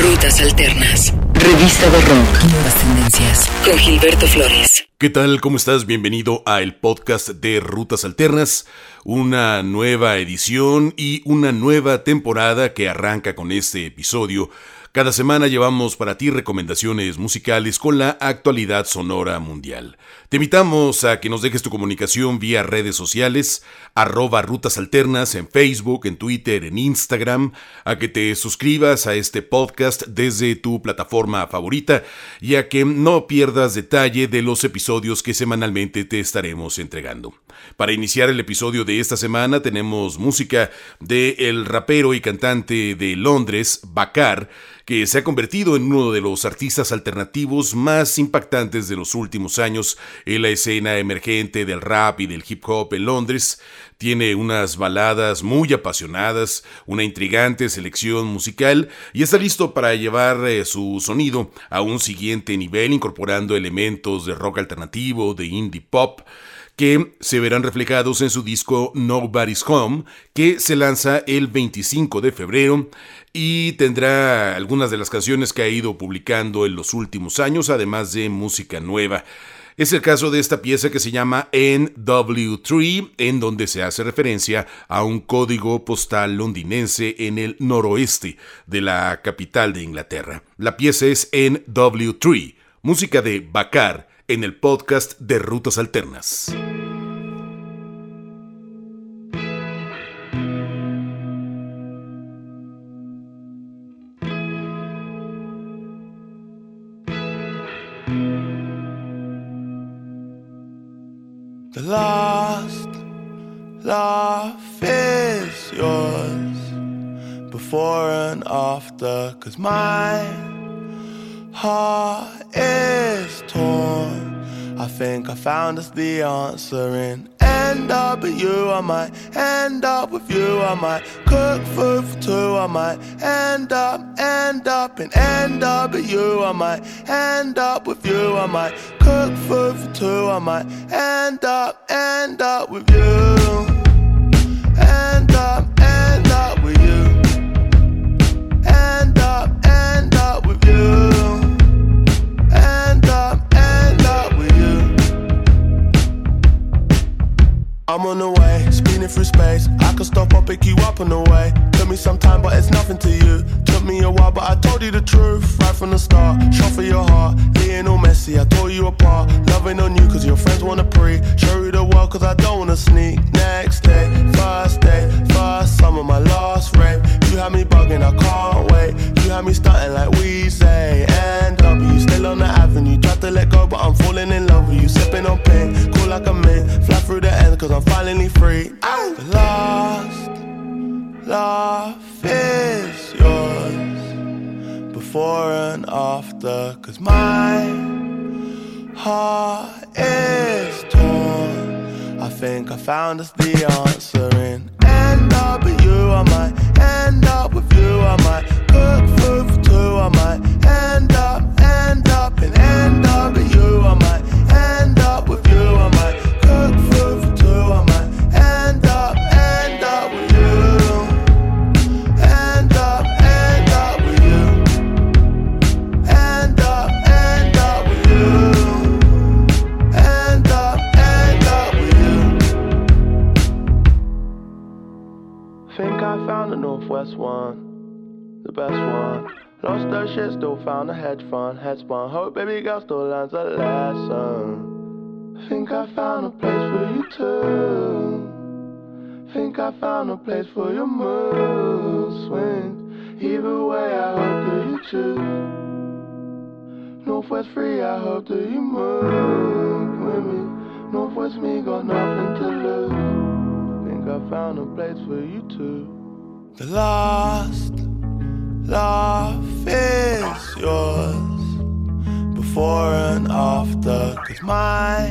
Rutas Alternas. Revista de Rock. Nuevas tendencias. Con Gilberto Flores. ¿Qué tal? ¿Cómo estás? Bienvenido a el podcast de Rutas Alternas. Una nueva edición y una nueva temporada que arranca con este episodio cada semana llevamos para ti recomendaciones musicales con la actualidad sonora mundial. Te invitamos a que nos dejes tu comunicación vía redes sociales, arroba rutas en Facebook, en Twitter, en Instagram, a que te suscribas a este podcast desde tu plataforma favorita y a que no pierdas detalle de los episodios que semanalmente te estaremos entregando. Para iniciar el episodio de esta semana tenemos música de el rapero y cantante de Londres, Bakar, que se ha convertido en uno de los artistas alternativos más impactantes de los últimos años en la escena emergente del rap y del hip hop en Londres. Tiene unas baladas muy apasionadas, una intrigante selección musical y está listo para llevar eh, su sonido a un siguiente nivel incorporando elementos de rock alternativo, de indie pop que se verán reflejados en su disco Nobody's Home, que se lanza el 25 de febrero y tendrá algunas de las canciones que ha ido publicando en los últimos años, además de música nueva. Es el caso de esta pieza que se llama NW3, en donde se hace referencia a un código postal londinense en el noroeste de la capital de Inglaterra. La pieza es NW3, música de Bakar, en el podcast de Rutas Alternas. After, cause my heart is torn. I think I found us the answer in end up with you. I might end up with you. I might cook food for two. I might end up, end up, and end up with you. I might end up with you. I might cook food for two. I might end up, end up with you. I'm on the way, spinning through space. I could stop or pick you up on the way. Took me some time, but it's nothing to you. Took me a while, but I told you the truth right from the start. Shot for your heart, Lionel messy. I tore you apart. Loving on you, cause your friends wanna pre. Show you the world, cause I don't wanna sneak. Next day, first day, first summer, my last rape. You had me bugging, I can't wait. You had me starting like we say. And W, you still on the avenue. Tried to let go, but I'm falling in love with you. Sipping on pink, cool cause I'm finally free. The last laugh is yours before and after. Cause my heart is torn. I think I found us the answer found a hedge fund, head spun. Hope baby girl still learns a lesson. Think I found a place for you too. Think I found a place for your mood swings. Either way, I hope that you choose. Northwest free, I hope that you move with me. Northwest me got nothing to lose. Think I found a place for you too. The last laugh is yours before and after. Cause my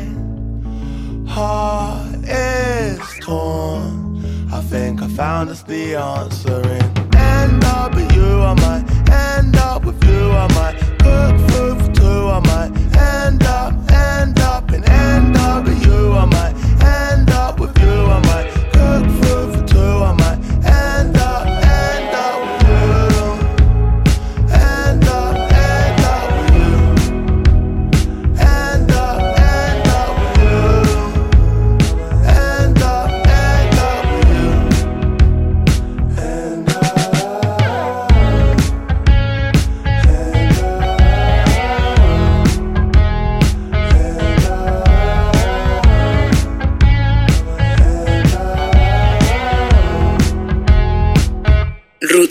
heart is torn. I think I found us the answer in end up with you. I might end up with you. I might cook food for two. I might end up, end up, and end up with you. I might end up with you. I might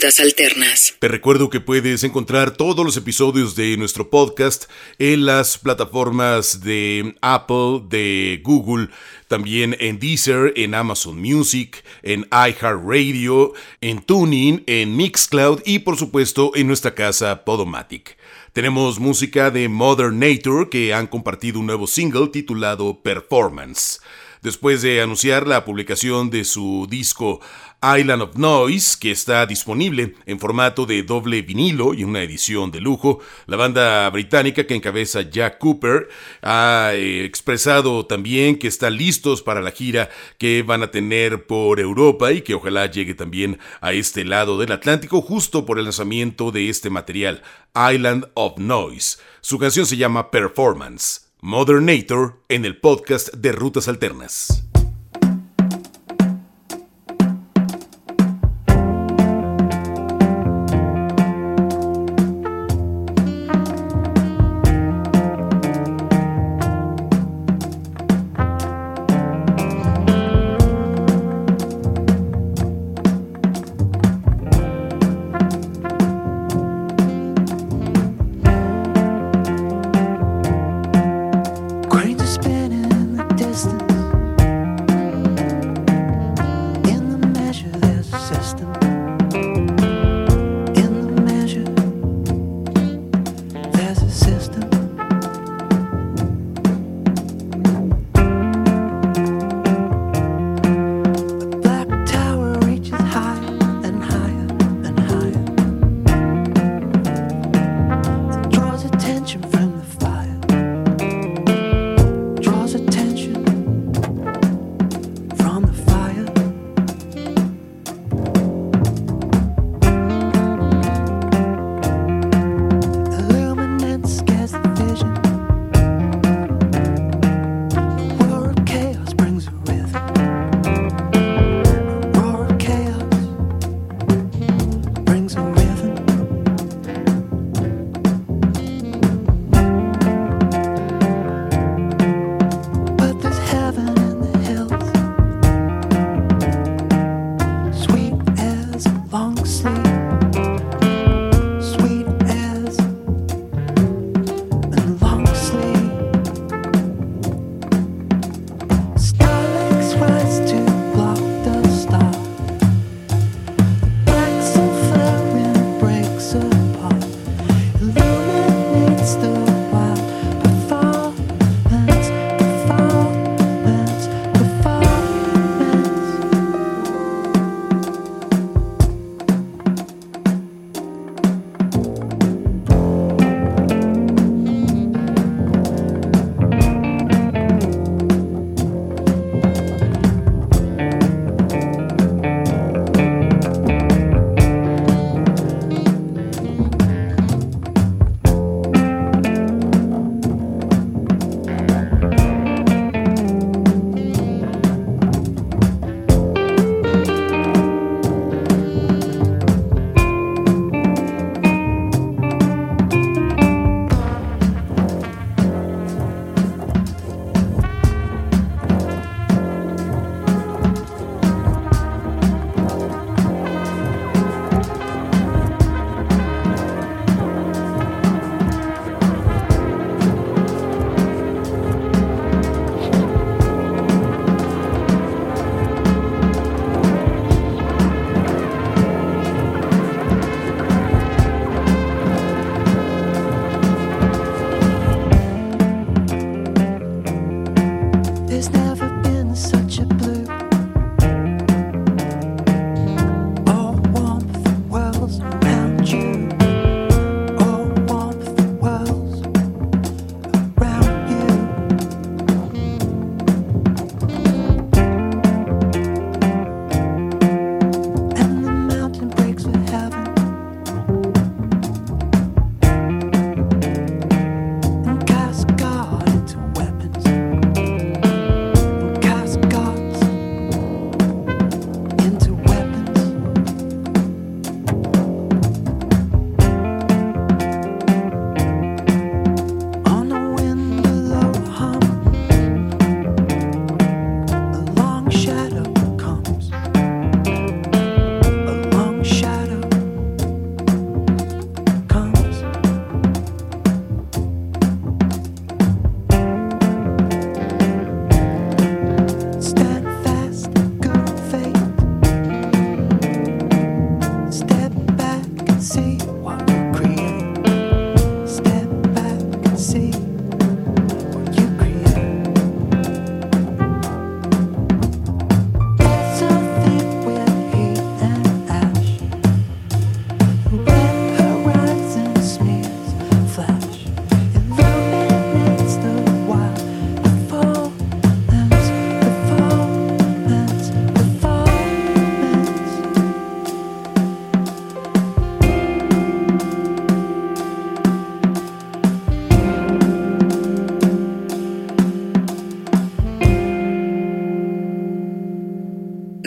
Alternas. Te recuerdo que puedes encontrar todos los episodios de nuestro podcast en las plataformas de Apple, de Google, también en Deezer, en Amazon Music, en iHeartRadio, en Tuning, en Mixcloud y por supuesto en nuestra casa Podomatic. Tenemos música de Modern Nature que han compartido un nuevo single titulado Performance. Después de anunciar la publicación de su disco Island of Noise, que está disponible en formato de doble vinilo y una edición de lujo. La banda británica que encabeza Jack Cooper ha eh, expresado también que están listos para la gira que van a tener por Europa y que ojalá llegue también a este lado del Atlántico justo por el lanzamiento de este material, Island of Noise. Su canción se llama Performance. Modern Nature en el podcast de Rutas Alternas.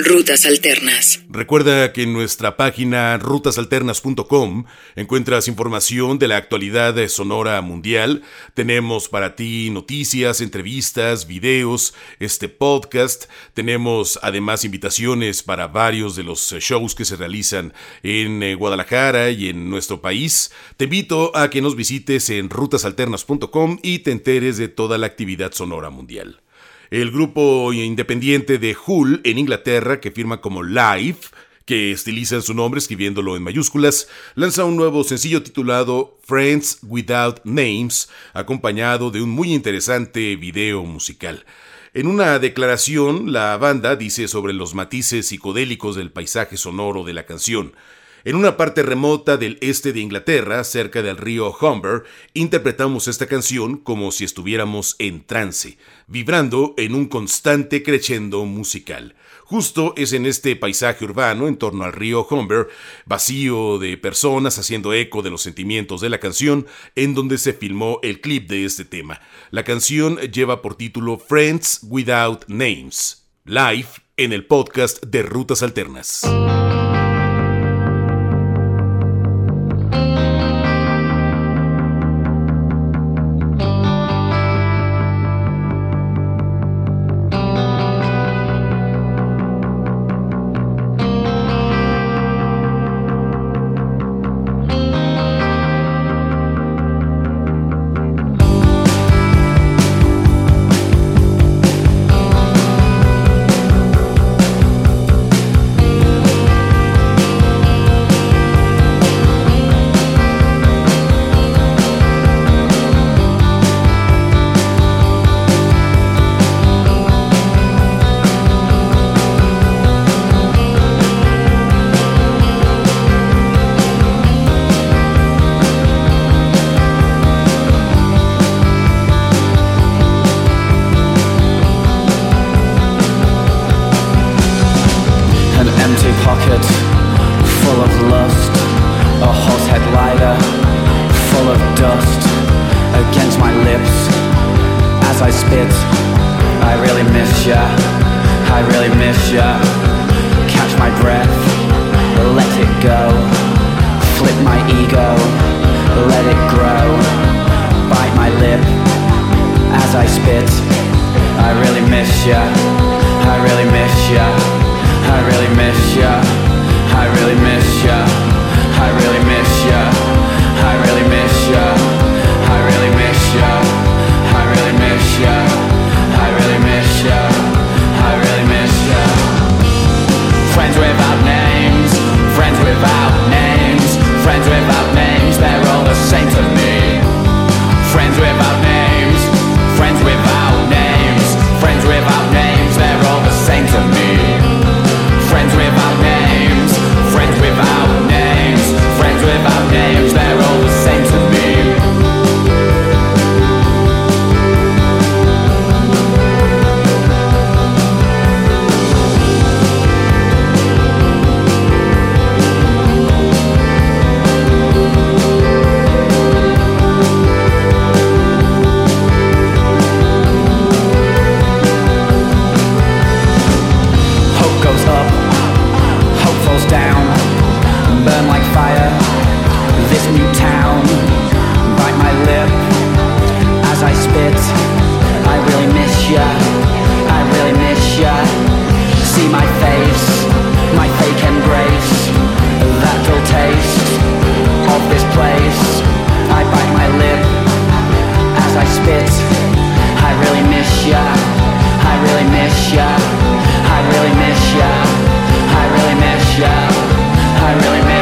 Rutas Alternas. Recuerda que en nuestra página rutasalternas.com encuentras información de la actualidad sonora mundial. Tenemos para ti noticias, entrevistas, videos, este podcast. Tenemos además invitaciones para varios de los shows que se realizan en eh, Guadalajara y en nuestro país. Te invito a que nos visites en rutasalternas.com y te enteres de toda la actividad sonora mundial. El grupo independiente de Hull en Inglaterra, que firma como Live, que estiliza su nombre escribiéndolo en mayúsculas, lanza un nuevo sencillo titulado Friends Without Names, acompañado de un muy interesante video musical. En una declaración, la banda dice sobre los matices psicodélicos del paisaje sonoro de la canción. En una parte remota del este de Inglaterra, cerca del río Humber, interpretamos esta canción como si estuviéramos en trance, vibrando en un constante crescendo musical. Justo es en este paisaje urbano en torno al río Humber, vacío de personas haciendo eco de los sentimientos de la canción, en donde se filmó el clip de este tema. La canción lleva por título Friends Without Names, live en el podcast de Rutas Alternas. I spit. I really miss ya. I really miss ya. I really miss ya. I really miss ya. I really miss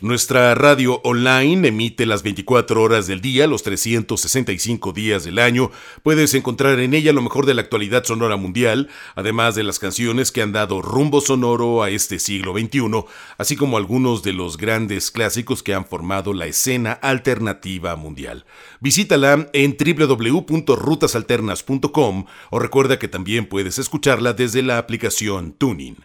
Nuestra radio online emite las 24 horas del día, los 365 días del año. Puedes encontrar en ella lo mejor de la actualidad sonora mundial, además de las canciones que han dado rumbo sonoro a este siglo XXI, así como algunos de los grandes clásicos que han formado la escena alternativa mundial. Visítala en www.rutasalternas.com o recuerda que también puedes escucharla desde la aplicación Tuning.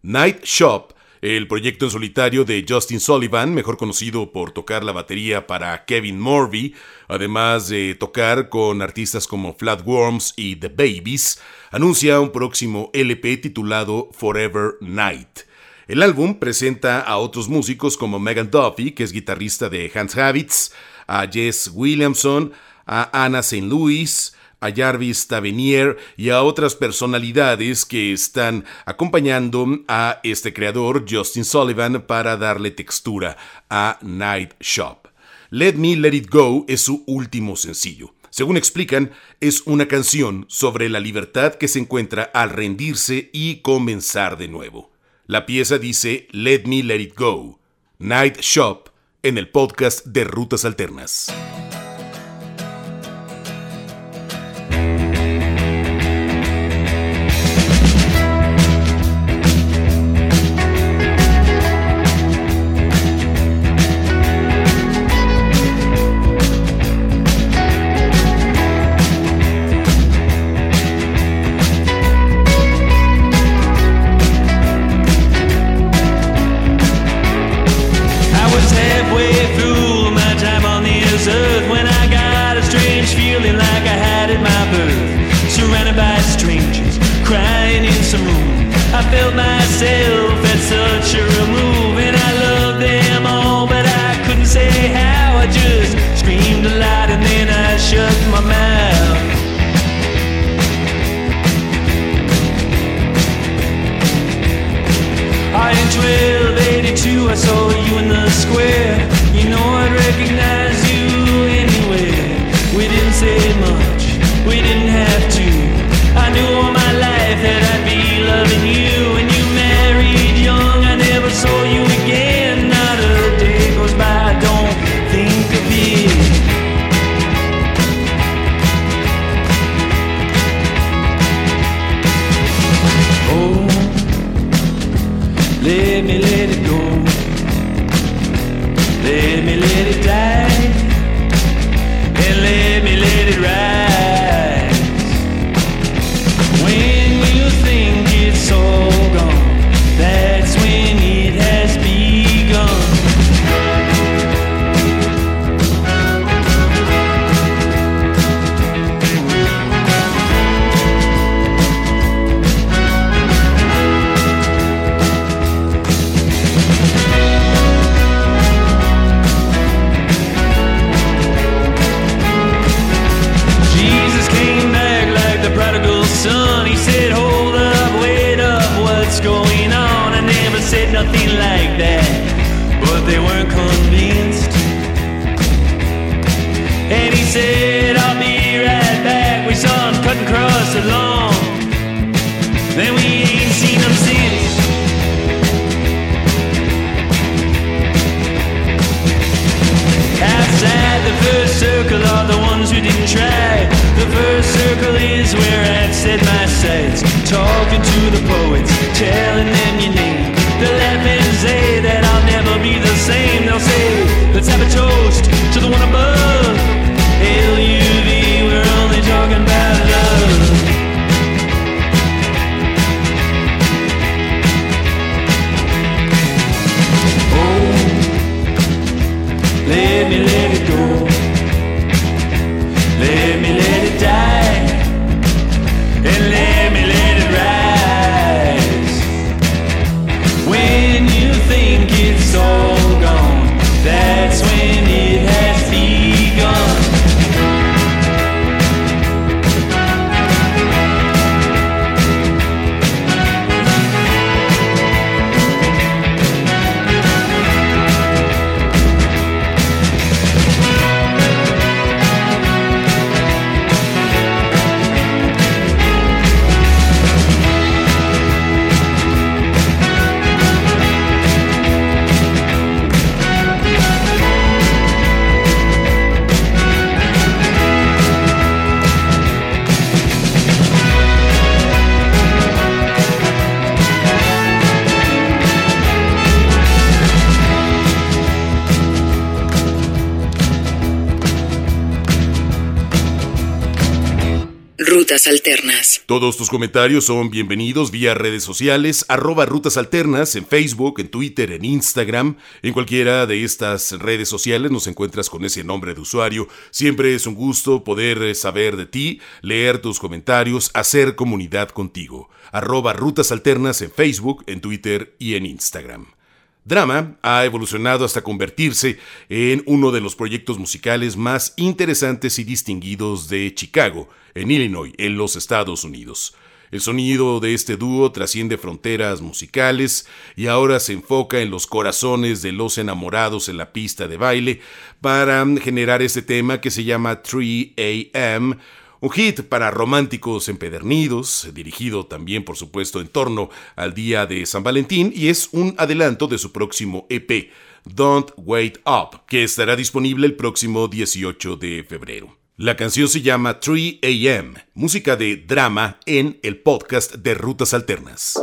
Night Shop el proyecto en solitario de Justin Sullivan, mejor conocido por tocar la batería para Kevin Morby, además de tocar con artistas como Flatworms y The Babies, anuncia un próximo LP titulado Forever Night. El álbum presenta a otros músicos como Megan Duffy, que es guitarrista de Hans Habits, a Jess Williamson, a Anna St. Louis, a Jarvis Tavenier y a otras personalidades que están acompañando a este creador, Justin Sullivan, para darle textura a Night Shop. Let Me Let It Go es su último sencillo. Según explican, es una canción sobre la libertad que se encuentra al rendirse y comenzar de nuevo. La pieza dice Let Me Let It Go. Night Shop en el podcast de Rutas Alternas. I saw you in the square. You know I'd recognize. Rutas Alternas. Todos tus comentarios son bienvenidos vía redes sociales, arroba Rutas Alternas, en Facebook, en Twitter, en Instagram. En cualquiera de estas redes sociales nos encuentras con ese nombre de usuario. Siempre es un gusto poder eh, saber de ti, leer tus comentarios, hacer comunidad contigo. Arroba Rutas Alternas en Facebook, en Twitter y en Instagram. Drama ha evolucionado hasta convertirse en uno de los proyectos musicales más interesantes y distinguidos de Chicago, en Illinois, en los Estados Unidos. El sonido de este dúo trasciende fronteras musicales y ahora se enfoca en los corazones de los enamorados en la pista de baile para generar este tema que se llama 3 AM, un hit para románticos empedernidos, dirigido también por supuesto en torno al día de San Valentín y es un adelanto de su próximo EP, Don't Wait Up, que estará disponible el próximo 18 de febrero. La canción se llama 3 AM, música de drama en el podcast de Rutas Alternas.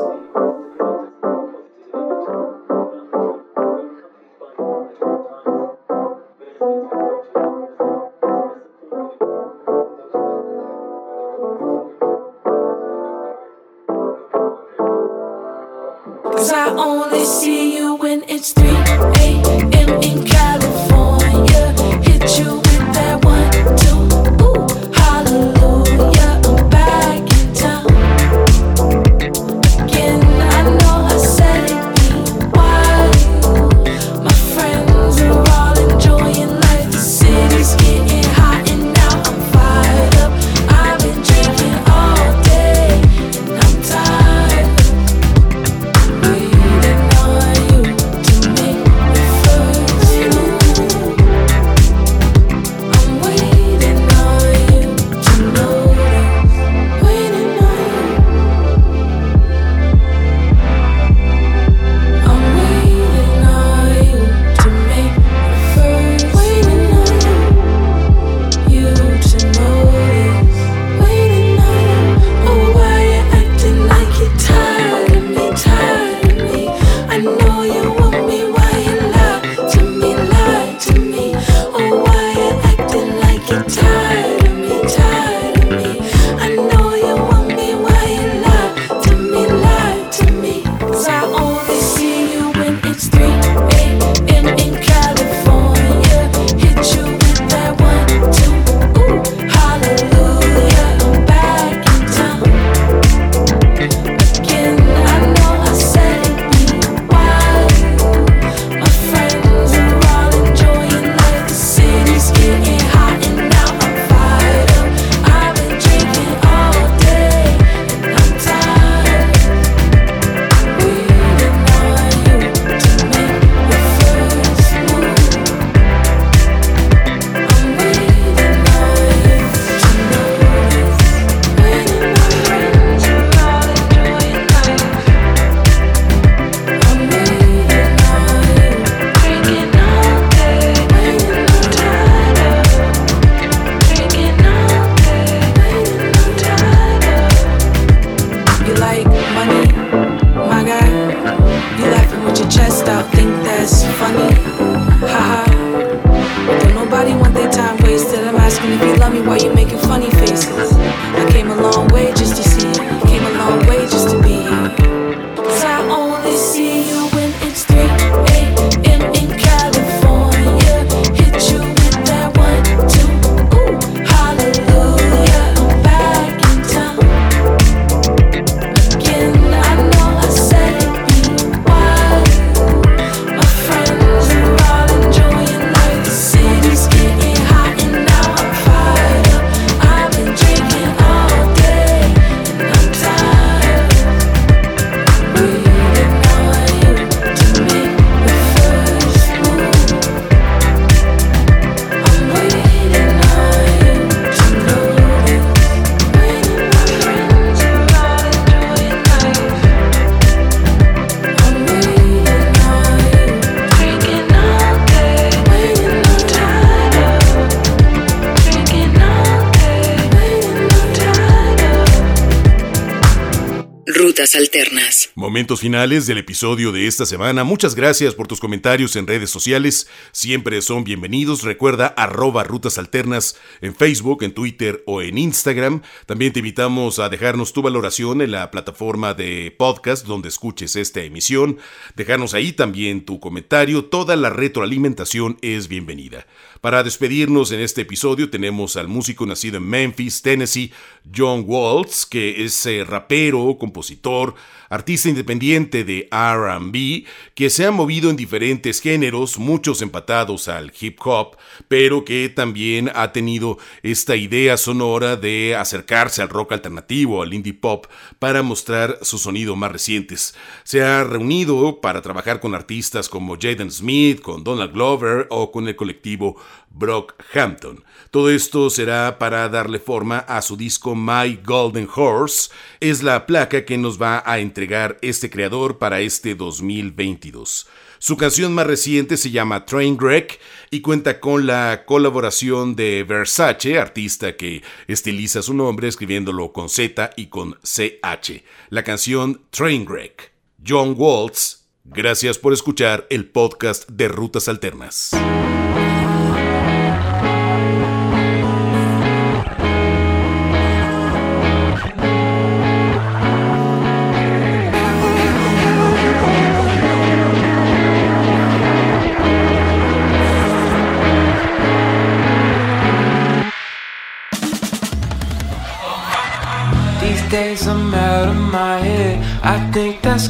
Momentos finales del episodio de esta semana. Muchas gracias por tus comentarios en redes sociales. Siempre son bienvenidos. Recuerda arroba Rutas Alternas en Facebook, en Twitter o en Instagram. También te invitamos a dejarnos tu valoración en la plataforma de podcast donde escuches esta emisión. Dejarnos ahí también tu comentario. Toda la retroalimentación es bienvenida. Para despedirnos en este episodio tenemos al músico nacido en Memphis, Tennessee, John Waltz, que es eh, rapero, compositor, artista independiente de RB, que se ha movido en diferentes géneros, muchos empatados al hip hop, pero que también ha tenido esta idea sonora de acercarse al rock alternativo, al indie pop, para mostrar sus sonidos más recientes. Se ha reunido para trabajar con artistas como Jaden Smith, con Donald Glover o con el colectivo Brockhampton. Todo esto será para darle forma a su disco My Golden Horse. Es la placa que nos va a entregar este creador para este 2022. Su canción más reciente se llama Trainwreck y cuenta con la colaboración de Versace, artista que estiliza su nombre escribiéndolo con Z y con CH. La canción Trainwreck. John Waltz, gracias por escuchar el podcast de Rutas Alternas.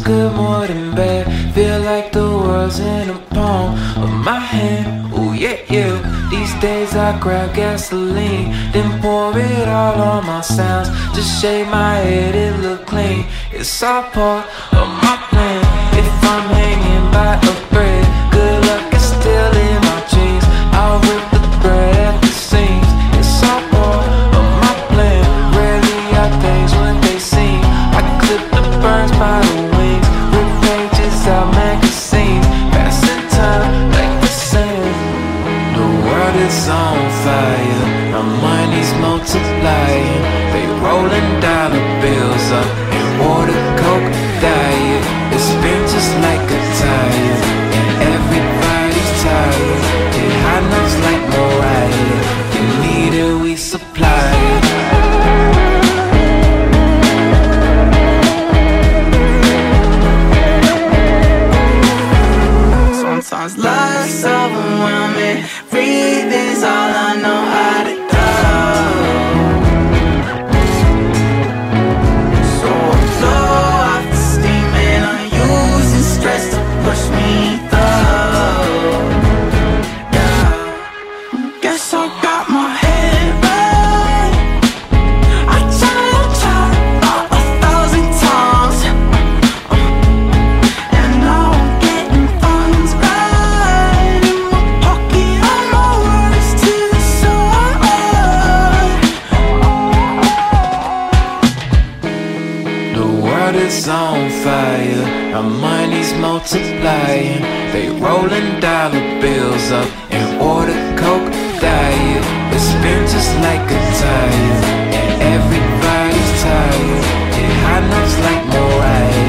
Good than bad. Feel like the world's in a palm of my hand. Oh yeah, yeah. These days I grab gasoline, then pour it all on my sounds. Just shave my head, it look clean. It's all part of my plan. If I'm hanging by a They rolling dollar bills up world is on fire, our money's multiplying. They rolling dollar bills up and order coke diet. It's been just like a tire, and everybody's tired. Hit high notes like Mariah.